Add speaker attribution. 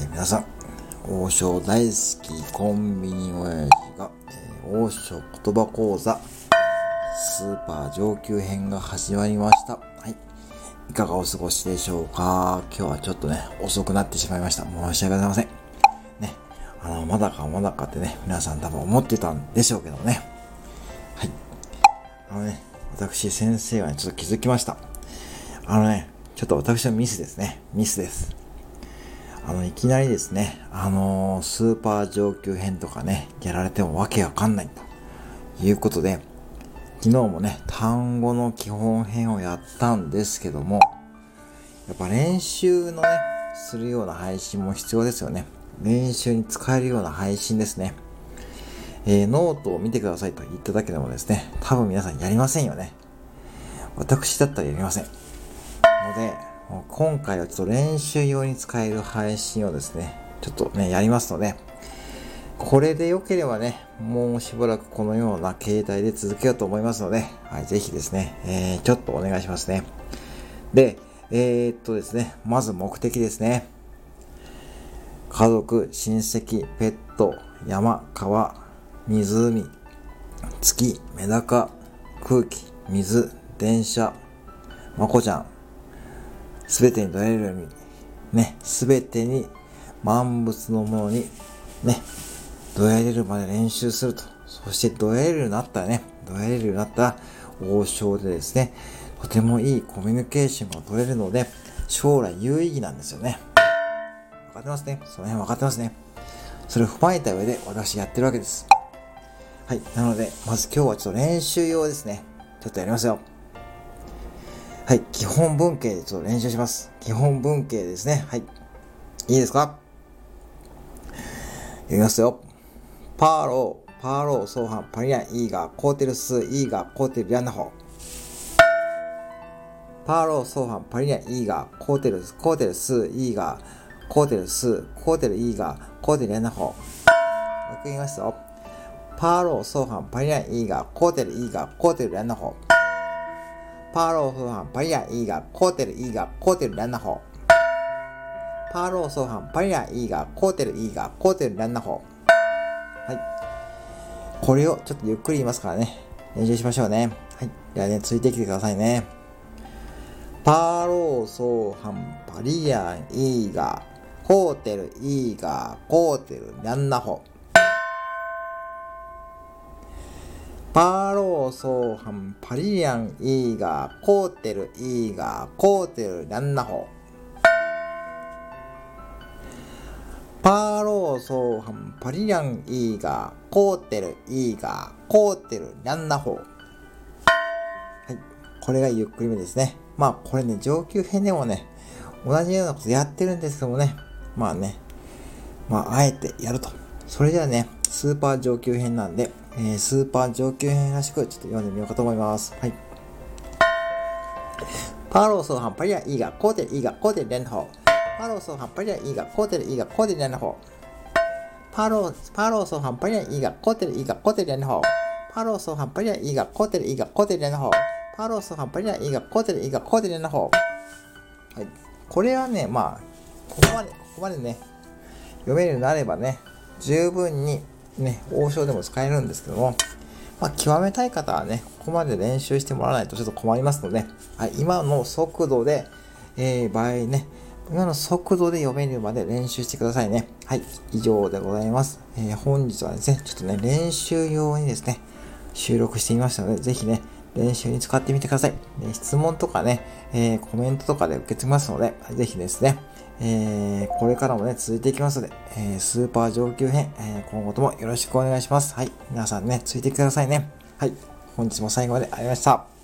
Speaker 1: えー、皆さん、王将大好きコンビニ親父が、えー、王将言葉講座スーパー上級編が始まりました。はい。いかがお過ごしでしょうか？今日はちょっとね、遅くなってしまいました。申し訳ございません。ね。あの、まだかまだかってね、皆さん多分思ってたんでしょうけどね。はい。あのね、私先生がね、ちょっと気づきました。あのね、ちょっと私のミスですね。ミスです。あの、いきなりですね、あのー、スーパー上級編とかね、やられてもわけわかんないということで、昨日もね、単語の基本編をやったんですけども、やっぱ練習のね、するような配信も必要ですよね。練習に使えるような配信ですね。えー、ノートを見てくださいと言っただけでもですね、多分皆さんやりませんよね。私だったらやりません。ので、今回はちょっと練習用に使える配信をですね、ちょっとね、やりますので、これで良ければね、もうしばらくこのような形態で続けようと思いますので、はい、ぜひですね、えー、ちょっとお願いしますね。で、えー、っとですね、まず目的ですね。家族、親戚、ペット、山、川、湖、月、メダカ、空気、水、電車、まこちゃん、すべてに捉えるように、ね、すべてに万物のものに、ね、どやれるまで練習すると。そしてどやれるようになったらね、どやれるようになったら、王将でですね、とてもいいコミュニケーションが取れるので、将来有意義なんですよね。わかってますね？その辺わかってますね？それを踏まえた上で私やってるわけです。はい。なので、まず今日はちょっと練習用ですね。ちょっとやりますよ。はい。基本文系でちょっと練習します。基本文系ですね。はい。いいですか？読みますよ。パーロー、パーロー、ソーハン、パリアン、イーガー、コーテルス、イーガー、コーテル、リャンナホ。パーロー、ソーハン、パリアン、イーガー、コーテルス、コーテルス、イーガー、コーテルス、コーテル、イーガー、コーテル、リャンナホ。もう一回言いますよ。パーロー、ソーハン、パリアン、イーガー、コーテル、イーガー、コーテル、リャンナホ。パーローソーハンパリアイーガーコーテルイーガーコーテルランナホパーローソーハンパリアイーガーコーテルイーガーコーテルランナホはい。これをちょっとゆっくり言いますからね。練習しましょうね。はい。ではねついてきてくださいね。パーローソーハンパリアンイーガーコーテルイーガーコーテルランナホパーローソーハンパリリアンイーガーコーテルイーガーコーテルランナホパーローソーハンパリリアンイーガーコーテルイーガーコーテルランナホはいこれがゆっくりめですね。まあこれね上級編でもね同じようなことやってるんですけどもね。まあね。まああえてやると。それではねスーパー上級編なんでえー、スーパー上級編らしくちょっと読んでみようかと思います。はい。パロソハンパリアイガコーテイガコーテルレンホパロソハンパリアイガコーテイガコーテルレンホパロパロソハンパリアイガコーテイガコーテルレンホパロソハンパリアイガコーテイガコーテルレンホパロソハンパリアイガコーテイガコーテルレンホはい。これはね、まあ、ここまで、ここまでね、読めるようになればね、十分にね、王将でも使えるんですけども、まあ、極めたい方はね、ここまで練習してもらわないとちょっと困りますので、はい、今の速度で、えー、場合ね、今の速度で読めるまで練習してくださいね。はい、以上でございます。えー、本日はですね、ちょっとね、練習用にですね、収録してみましたので、ぜひね、練習に使ってみてください。ね、質問とかね、えー、コメントとかで受け付けますので、ぜひですね、えー、これからもね、続いていきますので、えー、スーパー上級編、え、今後ともよろしくお願いします。はい。皆さんね、ついてくださいね。はい。本日も最後までありがとうございました。